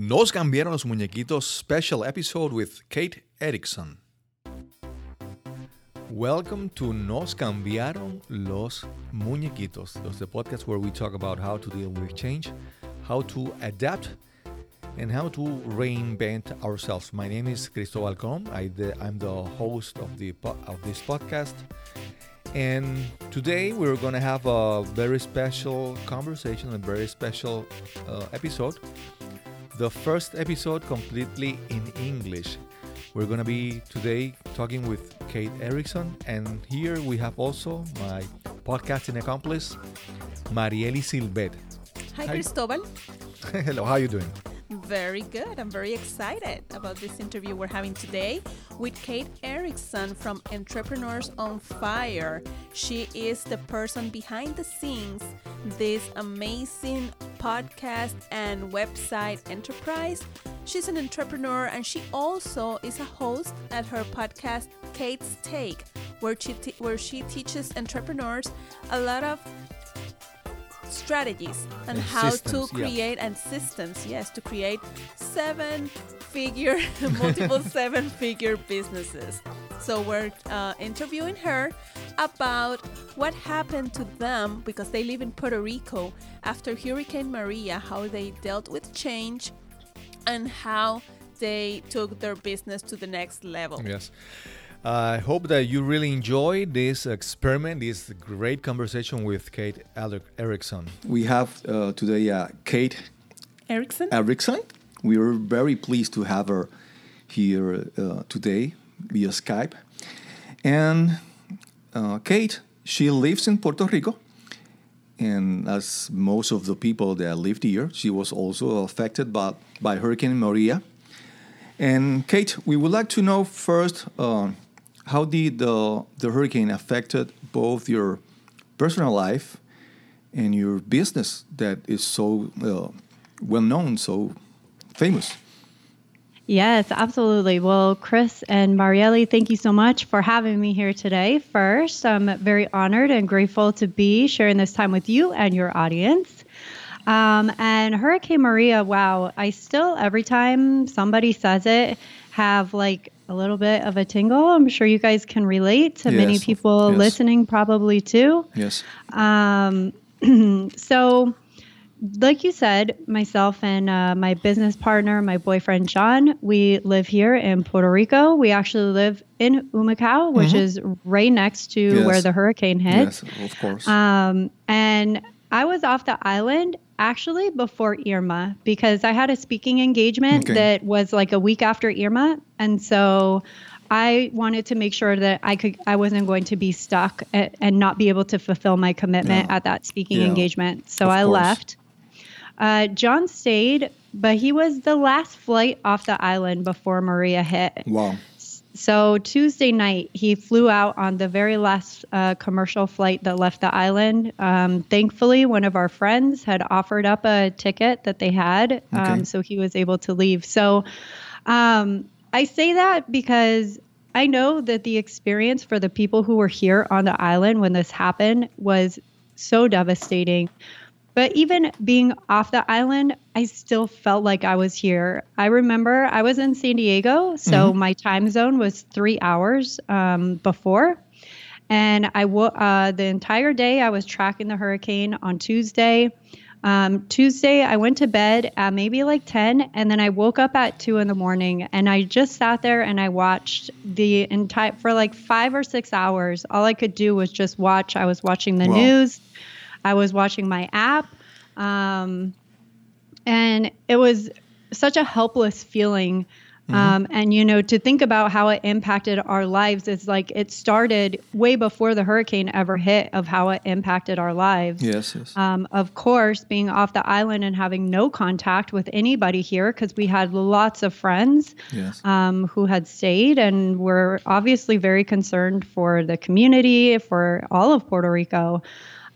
Nos cambiaron los muñequitos special episode with Kate Erickson. Welcome to Nos cambiaron los muñequitos. That's the podcast where we talk about how to deal with change, how to adapt, and how to reinvent ourselves. My name is Cristobal Colom. I, am the host of the of this podcast, and today we're going to have a very special conversation, a very special uh, episode. The first episode completely in English. We're going to be today talking with Kate Erickson, and here we have also my podcasting accomplice, Marieli Silvet. Hi, Hi. Cristobal. Hello, how are you doing? Very good. I'm very excited about this interview we're having today with Kate Erickson from Entrepreneurs on Fire. She is the person behind the scenes this amazing podcast and website enterprise. She's an entrepreneur and she also is a host at her podcast Kate's Take, where she where she teaches entrepreneurs a lot of strategies and how systems, to create yeah. and systems yes to create seven figure multiple seven figure businesses so we're uh, interviewing her about what happened to them because they live in puerto rico after hurricane maria how they dealt with change and how they took their business to the next level yes I hope that you really enjoy this experiment, this great conversation with Kate Erickson. We have uh, today uh, Kate Erickson. Erickson. We are very pleased to have her here uh, today via Skype. And uh, Kate, she lives in Puerto Rico. And as most of the people that lived here, she was also affected by, by Hurricane Maria. And Kate, we would like to know first uh, how did the, the hurricane affected both your personal life and your business that is so uh, well known, so famous? Yes, absolutely. Well, Chris and Marieli, thank you so much for having me here today. First, I'm very honored and grateful to be sharing this time with you and your audience. Um, and Hurricane Maria, wow, I still, every time somebody says it, have like a little bit of a tingle. I'm sure you guys can relate to yes, many people yes. listening, probably too. Yes. Um, so, like you said, myself and uh, my business partner, my boyfriend John, we live here in Puerto Rico. We actually live in Humacao, which mm-hmm. is right next to yes. where the hurricane hit. Yes, of course. Um, and I was off the island actually before Irma because I had a speaking engagement okay. that was like a week after Irma. And so I wanted to make sure that I could I wasn't going to be stuck at, and not be able to fulfill my commitment yeah. at that speaking yeah. engagement. So of I course. left. Uh, John stayed, but he was the last flight off the island before Maria hit. Wow. So Tuesday night, he flew out on the very last uh, commercial flight that left the island. Um, thankfully, one of our friends had offered up a ticket that they had, um, so he was able to leave. So um, I say that because I know that the experience for the people who were here on the island when this happened was so devastating. But even being off the island, I still felt like I was here. I remember I was in San Diego, so mm-hmm. my time zone was three hours um, before. And I w- uh, the entire day I was tracking the hurricane on Tuesday. Um, Tuesday, I went to bed at maybe like 10, and then I woke up at 2 in the morning and I just sat there and I watched the entire, for like five or six hours. All I could do was just watch. I was watching the wow. news, I was watching my app. Um, and it was such a helpless feeling. Mm-hmm. Um, and, you know, to think about how it impacted our lives is like it started way before the hurricane ever hit, of how it impacted our lives. Yes, yes. Um, of course, being off the island and having no contact with anybody here because we had lots of friends yes. um, who had stayed and were obviously very concerned for the community, for all of Puerto Rico.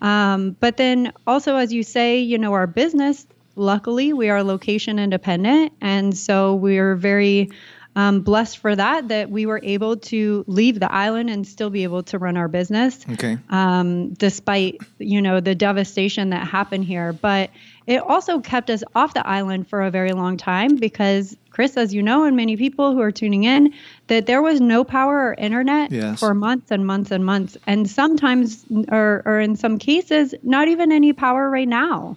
Um, but then also, as you say, you know, our business, luckily, we are location independent. And so we're very um, blessed for that, that we were able to leave the island and still be able to run our business. Okay. Um, despite, you know, the devastation that happened here. But it also kept us off the island for a very long time because Chris, as you know, and many people who are tuning in, that there was no power or internet Yes. for months and months and months, and sometimes, or, or in some cases, not even any power right now.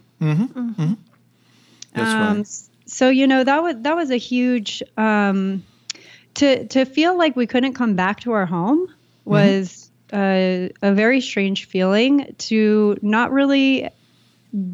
That's Um, right. So you know that was that was a huge um, to to feel like we couldn't come back to our home was uh, a very strange feeling. To not really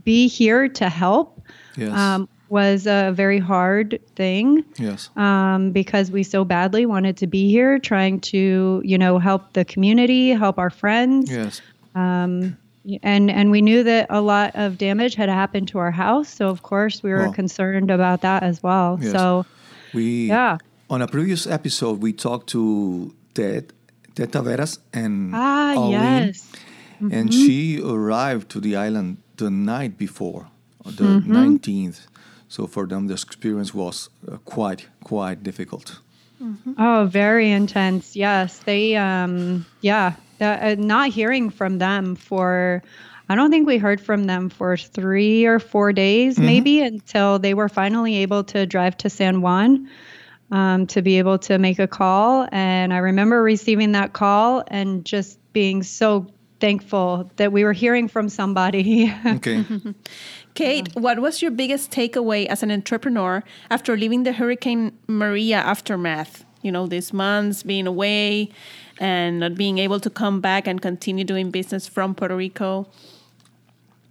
be here to help Yes. um, was a very hard thing yes. um, because we so badly wanted to be here, trying to you know help the community, help our friends Yes. um, and and we knew that a lot of damage had happened to our house, so of course we were Well. concerned about that as well. Yes. So We Yeah. on a previous episode we talked to Ted Ted Taveras and ah Arlene, yes, Mm-hmm. and she arrived to the island the night before, the Mm-hmm. 19th. So for them, the experience was uh, quite quite difficult. oh very intense. Yes, they um yeah, that, uh, not hearing from them for. I don't think we heard from them for three or four days, maybe, until they were finally able to drive to San Juan um, to be able to make a call. And I remember receiving that call and just being so thankful that we were hearing from somebody. Okay. Kate, what was your biggest takeaway as an entrepreneur after leaving the Hurricane Maria aftermath? You know, these months being away and not being able to come back and continue doing business from Puerto Rico.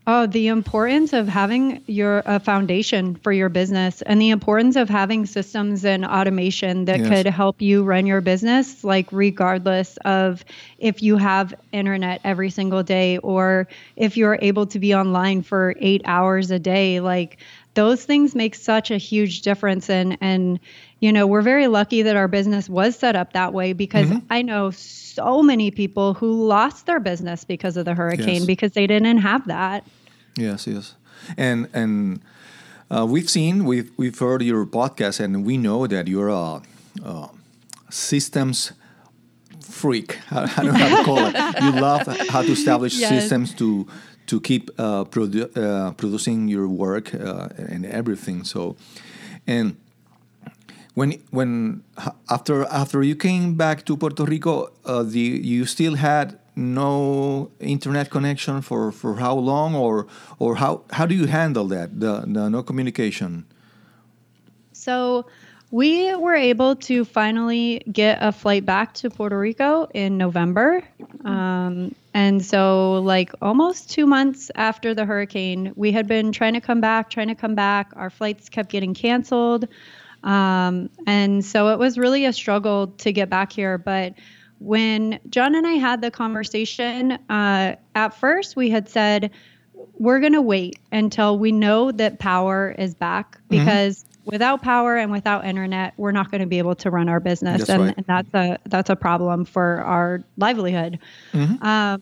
Oh, the importance of having your a foundation for your business and the importance of having systems and automation that Yes. could help you run your business like regardless of if you have internet every single day or if you're able to be online for 8 hours a day like those things make such a huge difference and and you know we're very lucky that our business was set up that way because mm-hmm. I know so many people who lost their business because of the hurricane Yes. because they didn't have that. Yes, yes, and and uh, we've seen we've we've heard your podcast, and we know that you're a, a systems freak. I don't know how to call it. You love how to establish Yes. systems to to keep uh, produ- uh, producing your work uh, and everything. So, and when when after after you came back to Puerto Rico, uh, the you still had no internet connection for, for how long or or how how do you handle that the, the no communication? So we were able to finally get a flight back to Puerto Rico in November. Um, and so, like, almost two months after the hurricane, we had been trying to come back, trying to come back. Our flights kept getting canceled. Um, and so it was really a struggle to get back here. But when John and I had the conversation, uh, at first we had said, we're going to wait until we know that power is back because without power and without internet we're not going to be able to run our business That's and, right. and that's a that's a problem for our livelihood um,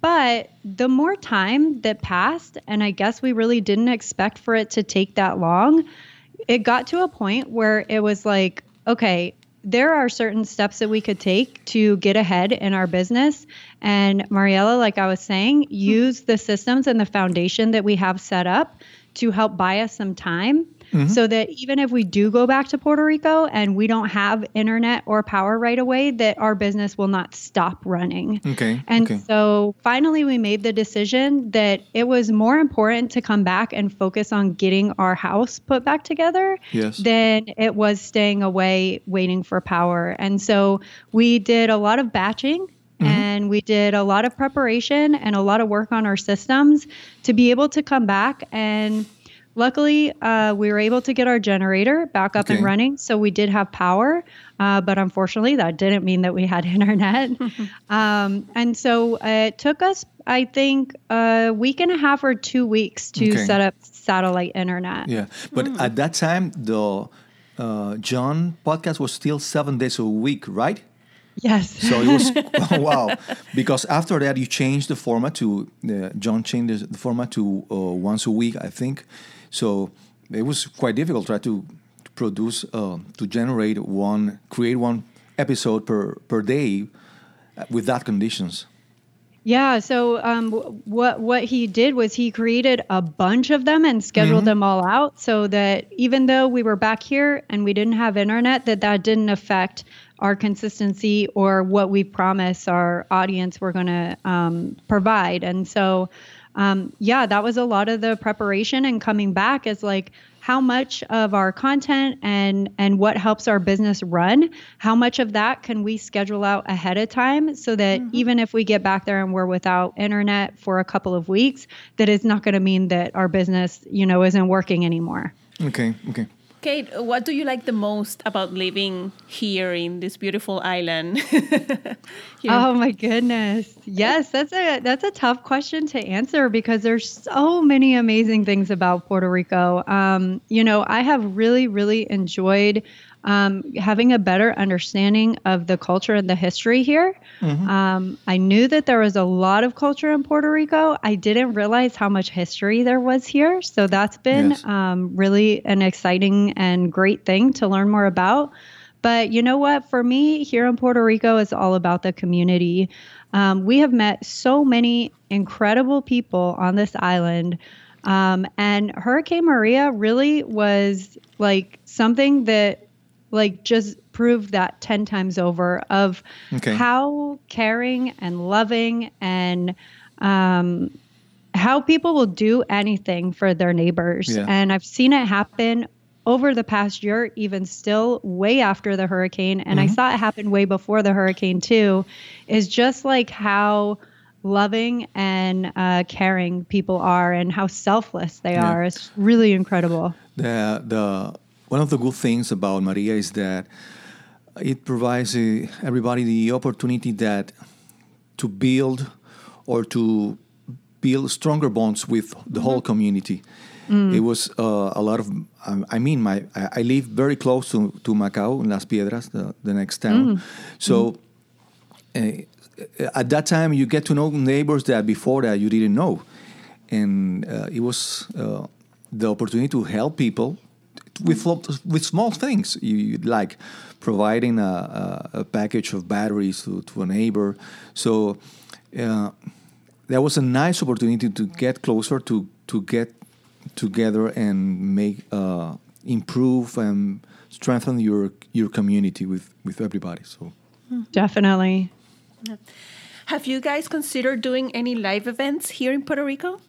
but the more time that passed and i guess we really didn't expect for it to take that long it got to a point where it was like okay there are certain steps that we could take to get ahead in our business. And Mariella, like I was saying, hmm. use the systems and the foundation that we have set up to help buy us some time Mm-hmm. so that even if we do go back to Puerto Rico and we don't have internet or power right away, that our business will not stop running. Okay. And okay. so finally, we made the decision that it was more important to come back and focus on getting our house put back together Yes. than it was staying away waiting for power. And so we did a lot of batching. Mm-hmm. And we did a lot of preparation and a lot of work on our systems to be able to come back. And luckily, uh, we were able to get our generator back up Okay. and running. So we did have power. Uh, but unfortunately, that didn't mean that we had internet. um, and so it took us, I think, a week and a half or two weeks to Okay. set up satellite internet. Yeah, but at that time the uh, John podcast was still seven days a week, right? Yes. So it was wow, because after that you changed the format to uh, John changed the format to uh, once a week, I think. So it was quite difficult try to produce uh, to generate one create one episode per per day uh, with that conditions. Yeah. So um, what what he did was he created a bunch of them and scheduled them all out so that even though we were back here and we didn't have internet, that that didn't affect our consistency or what we promise our audience we're going to um, provide. And so, um, yeah, that was a lot of the preparation and coming back is like how much of our content and and what helps our business run how much of that can we schedule out ahead of time so that even if we get back there and we're without internet for a couple of weeks that is not going to mean that our business you know isn't working anymore Okay, okay. Kate, what do you like the most about living here in this beautiful island? Oh my goodness. Yes, that's a that's a tough question to answer because there's so many amazing things about Puerto Rico. Um, you know, I have really really enjoyed um, having a better understanding of the culture and the history here. Um, I knew that there was a lot of culture in Puerto Rico. I didn't realize how much history there was here. So that's been Yes. um, really an exciting and great thing to learn more about. But you know what? For me, here in Puerto Rico, it's all about the community. Um, we have met so many incredible people on this island. Um, and Hurricane Maria really was like something that like just proved that 10 times over of Okay. how caring and loving and um, how people will do anything for their neighbors. Yeah. And I've seen it happen over the past year, even still way after the hurricane. And I saw it happen way before the hurricane, too, is just like how loving and uh, caring people are and how selfless they Yeah. are. It's really incredible. The the one of the good things about Maria is that it provides uh, everybody the opportunity that to build or to build stronger bonds with the whole community. It was uh, a lot of. Um, I mean, my I, I live very close to, to Humacao in Las Piedras, the, the next town. So uh, at that time, you get to know neighbors that before that you didn't know, and uh, it was uh, the opportunity to help people with with small things. You you like providing a, a, a package of batteries to, to a neighbor. So uh, that was a nice opportunity to get closer to to get together and make uh, improve and strengthen your your community with with everybody. So. Definitely. Have you guys considered doing any live events here in Puerto Rico?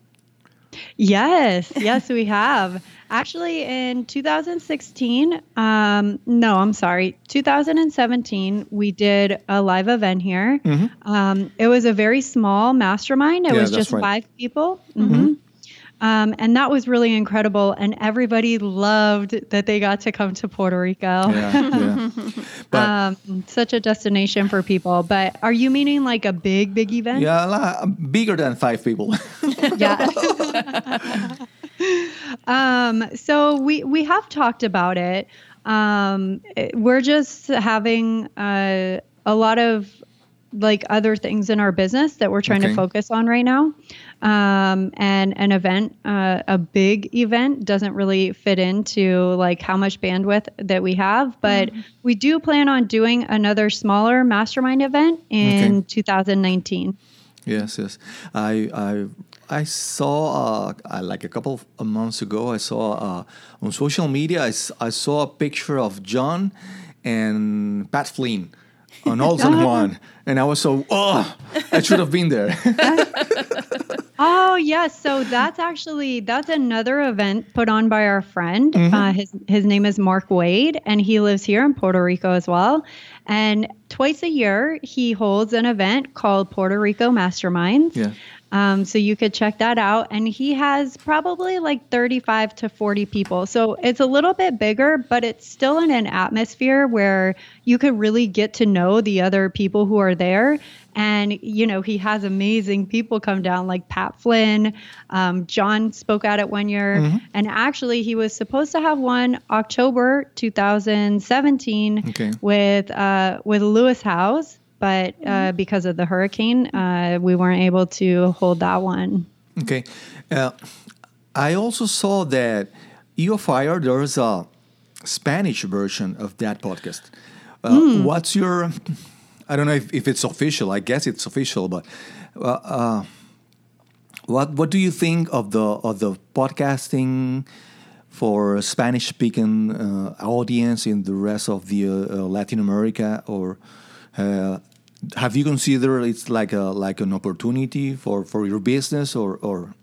Yes, yes, we have. Actually, in 2016, um, no, I'm sorry, 2017, we did a live event here. Um, it was a very small mastermind. It Mm-hmm. Yeah, was just right. five people. hmm Um, and that was really incredible. And everybody loved that they got to come to Puerto Rico. Yeah, yeah. But Um, such a destination for people. But are you meaning like a big, big event? yeah, a lot- bigger than five people. yeah. um, so we we have talked about it. Um, it- we're just having uh, a lot of like other things in our business that we're trying Okay. to focus on right now. Um, and an event, uh, a big event, doesn't really fit into like how much bandwidth that we have. But we do plan on doing another smaller mastermind event in Okay. 2019. Yes, yes. I I I saw uh, uh, like a couple of months ago. I saw uh, on social media. I saw a picture of John and Pat Flynn on All in One, and I was so oh, I should have been there. Oh yes, so that's actually that's another event put on by our friend. Uh, his his name is Mark Wade, and he lives here in Puerto Rico as well. And twice a year, he holds an event called Puerto Rico Masterminds. Yeah. Um, so you could check that out. And he has probably like 35 to 40 people. So it's a little bit bigger, but it's still in an atmosphere where you could really get to know the other people who are there. And, you know, he has amazing people come down like Pat Flynn. Um, John spoke at it one year. And actually, he was supposed to have one October 2017 Okay. with, uh, with Lewis Howes but uh, because of the hurricane, uh, we weren't able to hold that one. Okay. Uh, I also saw that EO Fire, there's a Spanish version of that podcast. Uh, What's your I don't know if, if it's official. I guess it's official, but uh, uh, what what do you think of the of the podcasting for Spanish speaking uh, audience in the rest of the Latin America, or uh, have you considered it's like a like an opportunity for for your business, or or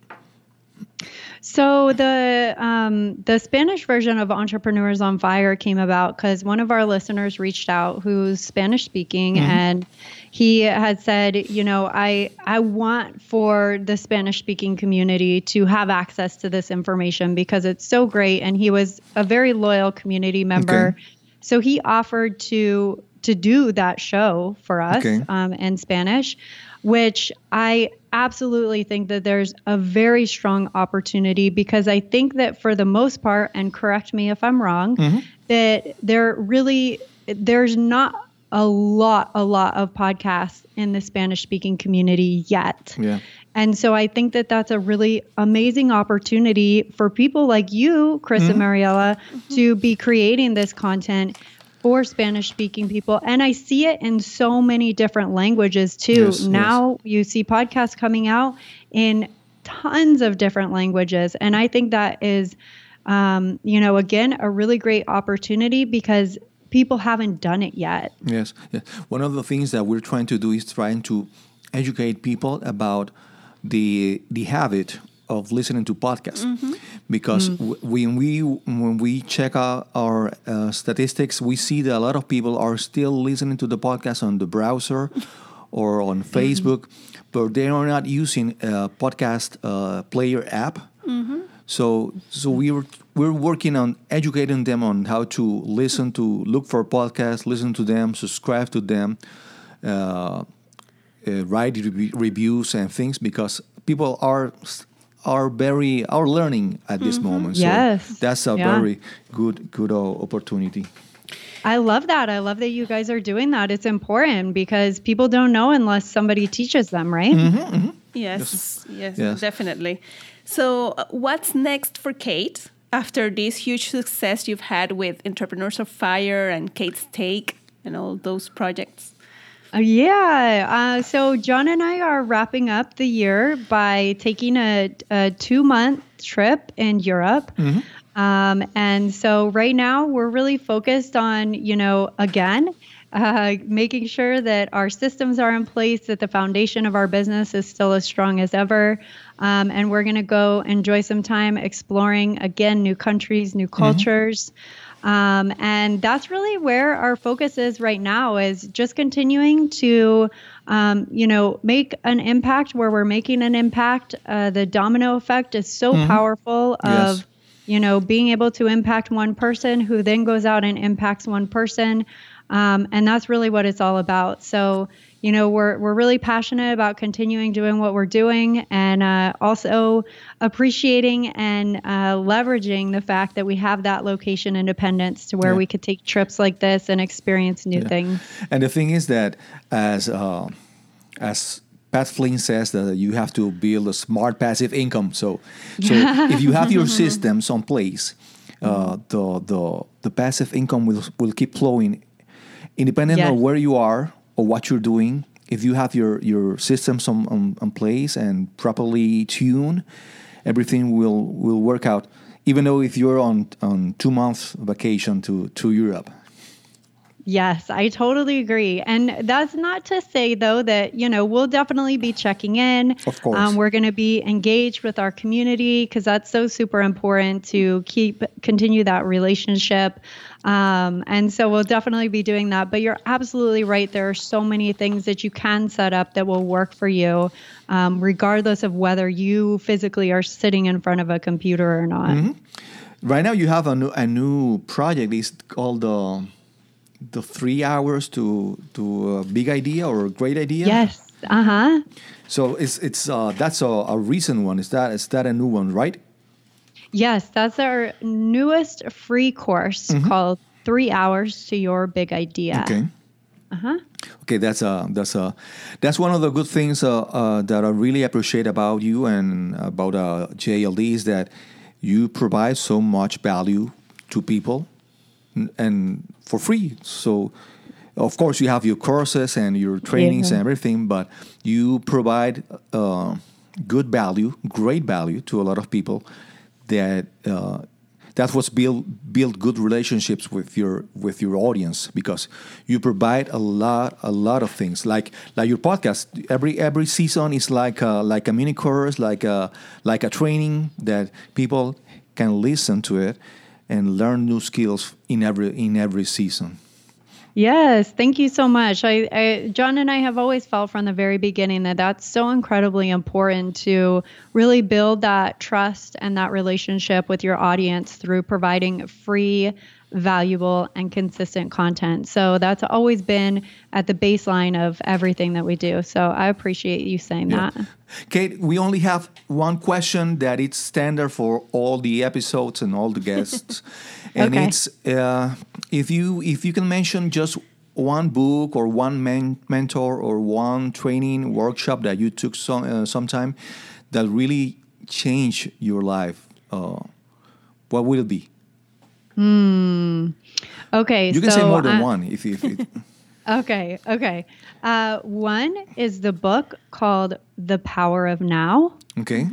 so the um, the Spanish version of Entrepreneurs on Fire came about because one of our listeners reached out who's Spanish speaking, mm-hmm. and he had said, you know, I I want for the Spanish speaking community to have access to this information because it's so great, and he was a very loyal community member. Okay. So he offered to to do that show for us okay. um, in Spanish which I absolutely think that there's a very strong opportunity because I think that for the most part, and correct me if I'm wrong, mm-hmm. that there really there's not a lot a lot of podcasts in the Spanish speaking community yet. Yeah. And so I think that that's a really amazing opportunity for people like you, Chris mm-hmm. and Mariela, mm-hmm. to be creating this content for Spanish speaking people. And I see it in so many different languages too. Yes, now yes. you see podcasts coming out in tons of different languages. And I think that is, um, you know, again, a really great opportunity because people haven't done it yet. Yes. yes. One of the things that we're trying to do is trying to educate people about the the habit of listening to podcasts mm-hmm. because mm. when we when we check out our uh, statistics we see that a lot of people are still listening to the podcast on the browser or on mm-hmm. facebook mm-hmm. but they are not using a podcast uh, player app mm-hmm. So so we were we're working on educating them on how to listen to look for podcasts listen to them subscribe to them uh, uh write re- reviews and things because people are are very are learning at this mm-hmm. moment. So yes, that's a yeah. very good good opportunity. I love that. I love that you guys are doing that. It's important because people don't know unless somebody teaches them, right? Mm-hmm, mm-hmm. Yes, yes, yes, definitely. So, uh, what's next for Kate after this huge success you've had with Entrepreneurs of Fire and Kate's Take and all those projects? Uh, yeah. Uh, so John and I are wrapping up the year by taking a, a two month trip in Europe. Mm-hmm. Um, and so right now we're really focused on, you know, again, uh, making sure that our systems are in place, that the foundation of our business is still as strong as ever. Um, and we're going to go enjoy some time exploring, again, new countries, new mm-hmm. cultures. Mm-hmm. Um, and that's really where our focus is right now is just continuing to, um, you know, make an impact where we're making an impact. Uh, the domino effect is so mm-hmm. powerful of, yes. you know, being able to impact one person who then goes out and impacts one person. Um, and that's really what it's all about. So, you know, we're we're really passionate about continuing doing what we're doing, and uh, also appreciating and uh, leveraging the fact that we have that location independence to where yeah. we could take trips like this and experience new yeah. things. And the thing is that as uh, as Pat Flynn says that you have to build a smart passive income. So, so if you have your systems on place, uh, the the the passive income will will keep flowing, independent yes. of where you are or what you're doing, if you have your, your systems on, on, on place and properly tuned, everything will, will work out. Even though if you're on, on two months vacation to, to Europe, Yes, I totally agree. And that's not to say, though, that, you know, we'll definitely be checking in. Of course. Um, we're going to be engaged with our community because that's so super important to keep, continue that relationship. Um, and so we'll definitely be doing that. But you're absolutely right. There are so many things that you can set up that will work for you, um, regardless of whether you physically are sitting in front of a computer or not. Mm-hmm. Right now, you have a new, a new project. It's called the. Uh the three hours to to a big idea or a great idea? Yes. Uh huh. So it's it's uh, that's a, a recent one. Is that is that a new one, right? Yes, that's our newest free course mm-hmm. called Three Hours to Your Big Idea. Okay. Uh huh. Okay, that's a that's a that's one of the good things uh, uh, that I really appreciate about you and about uh, JLD is that you provide so much value to people and for free. So of course, you have your courses and your trainings Yeah. and everything, but you provide uh, good value, great value to a lot of people. That uh, that's what's build build good relationships with your with your audience because you provide a lot a lot of things like like your podcast. Every every season is like a, like a mini course, like a like a training that people can listen to it and learn new skills in every in every season. Yes, thank you so much. I, I, John and I have always felt from the very beginning that that's so incredibly important to really build that trust and that relationship with your audience through providing free, valuable, and consistent content. So that's always been at the baseline of everything that we do. So I appreciate you saying Yeah. that. Kate, we only have one question that it's standard for all the episodes and all the guests, and Okay. it's uh, if you if you can mention just one book or one men- mentor or one training workshop that you took some uh, sometime that really changed your life, uh, what will it be? Okay, You can so say more than uh, one if, you. if it, Okay, okay. Uh, one is the book called The Power of Now. okay.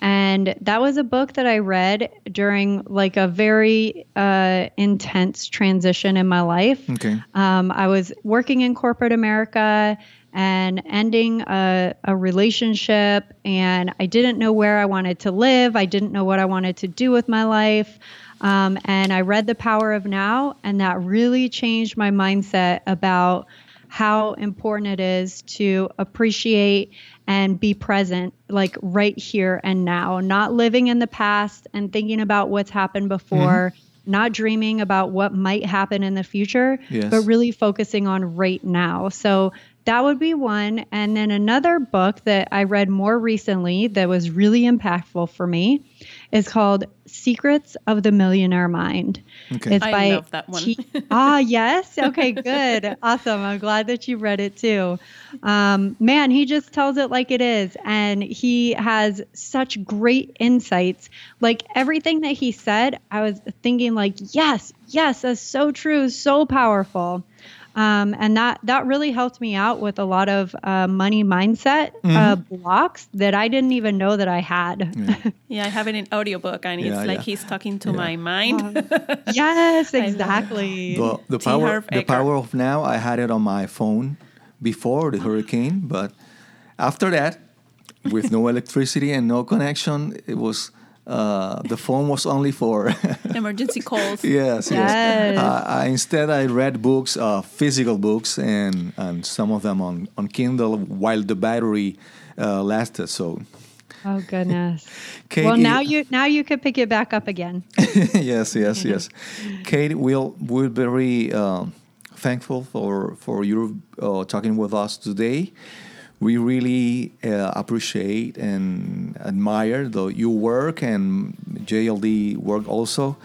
And that was a book that I read during like a very uh, intense transition in my life. Okay. Um, I was working in corporate America and ending a, a relationship, and I didn't know where I wanted to live. I didn't know what I wanted to do with my life. Um, and I read The Power of Now, and that really changed my mindset about how important it is to appreciate and be present, like right here and now, not living in the past and thinking about what's happened before, not dreaming about what might happen in the future, Yes. but really focusing on right now. So that would be one. And then another book that I read more recently that was really impactful for me is called Secrets of the Millionaire Mind. Okay. It's I by love that one. T- ah, yes. Okay, good. awesome. I'm glad that you read it too. Um, man, he just tells it like it is. And he has such great insights. Like everything that he said, I was thinking, like, yes, yes, that's so true, so powerful. Um, and that that really helped me out with a lot of uh, money mindset uh, blocks that I didn't even know that I had. Yeah, I have it in audiobook and it's Yeah, like yeah. he's talking to my mind. yes, exactly. The, the power the power of now I had it on my phone before the hurricane, but after that, with no electricity and no connection, it was uh, the phone was only for Emergency calls. yes yes. Yes. Uh, I, instead, I read books, uh, physical books, and and some of them on on Kindle while the battery uh, lasted. So. Oh goodness. Kate, well, it- now you now you can pick it back up again. yes, yes, yes. Kate, we'll, we're very um, thankful for for you uh, talking with us today. We really uh, appreciate and admire the, your work and JLD work also.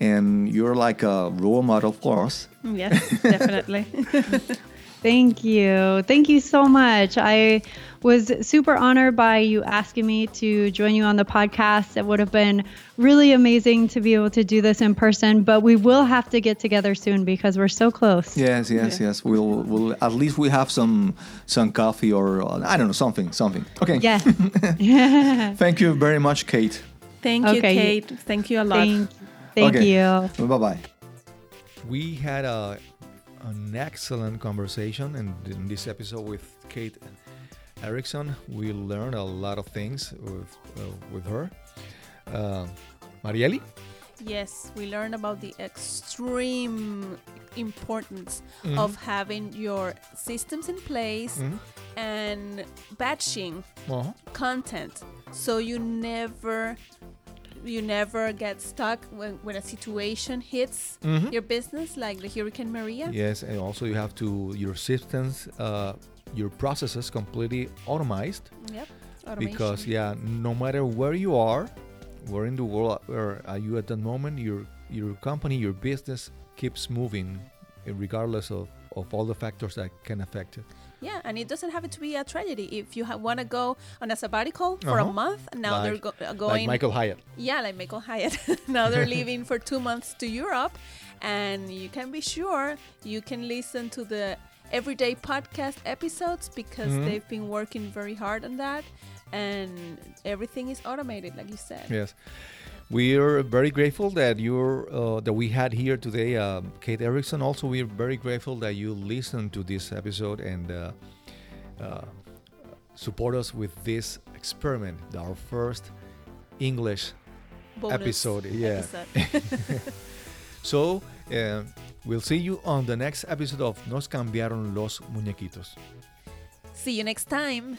And you're like a role model for us. Yes, definitely. Thank you. Thank you so much. I was super honored by you asking me to join you on the podcast. It would have been really amazing to be able to do this in person, but we will have to get together soon because we're so close. Yes, yes, yes. We'll, we'll at least we have some some coffee or uh, I don't know something, something. Okay. Yes. Thank you very much, Kate. Thank you, Okay. Kate. Thank you a lot. thank, thank Okay. you. Bye bye. We had a, an excellent conversation and in this episode with Kate Erickson. We learned a lot of things with, uh, with her. Uh, Marieli? Yes, we learned about the extreme importance Mhm. of having your systems in place Mhm. and batching Uh-huh. content so you never you never get stuck when, when a situation hits Mhm. your business like the hurricane maria Yes, and also you have to your systems, uh, your processes completely automized yep because yeah, no matter where you are, where in the world where are you at that moment, your your company, your business keeps moving, regardless of of all the factors that can affect it. Yeah, and it doesn't have to be a tragedy. If you ha- want to go on a sabbatical for Uh-huh. a month, now they're Like- go- uh, Like going. Michael Hyatt. Yeah, like Michael Hyatt. now they're leaving for two months to Europe, and you can be sure you can listen to the everyday podcast episodes because Mhm. they've been working very hard on that, and everything is automated, like you said. Yes. We are very grateful that you're uh, that we had here today, um, Kate Erickson. Also, we are very grateful that you listened to this episode and uh, uh, support us with this experiment, our first English Bonus episode. Yeah. episode. So uh, we'll see you on the next episode of Nos cambiaron los muñequitos. See you next time.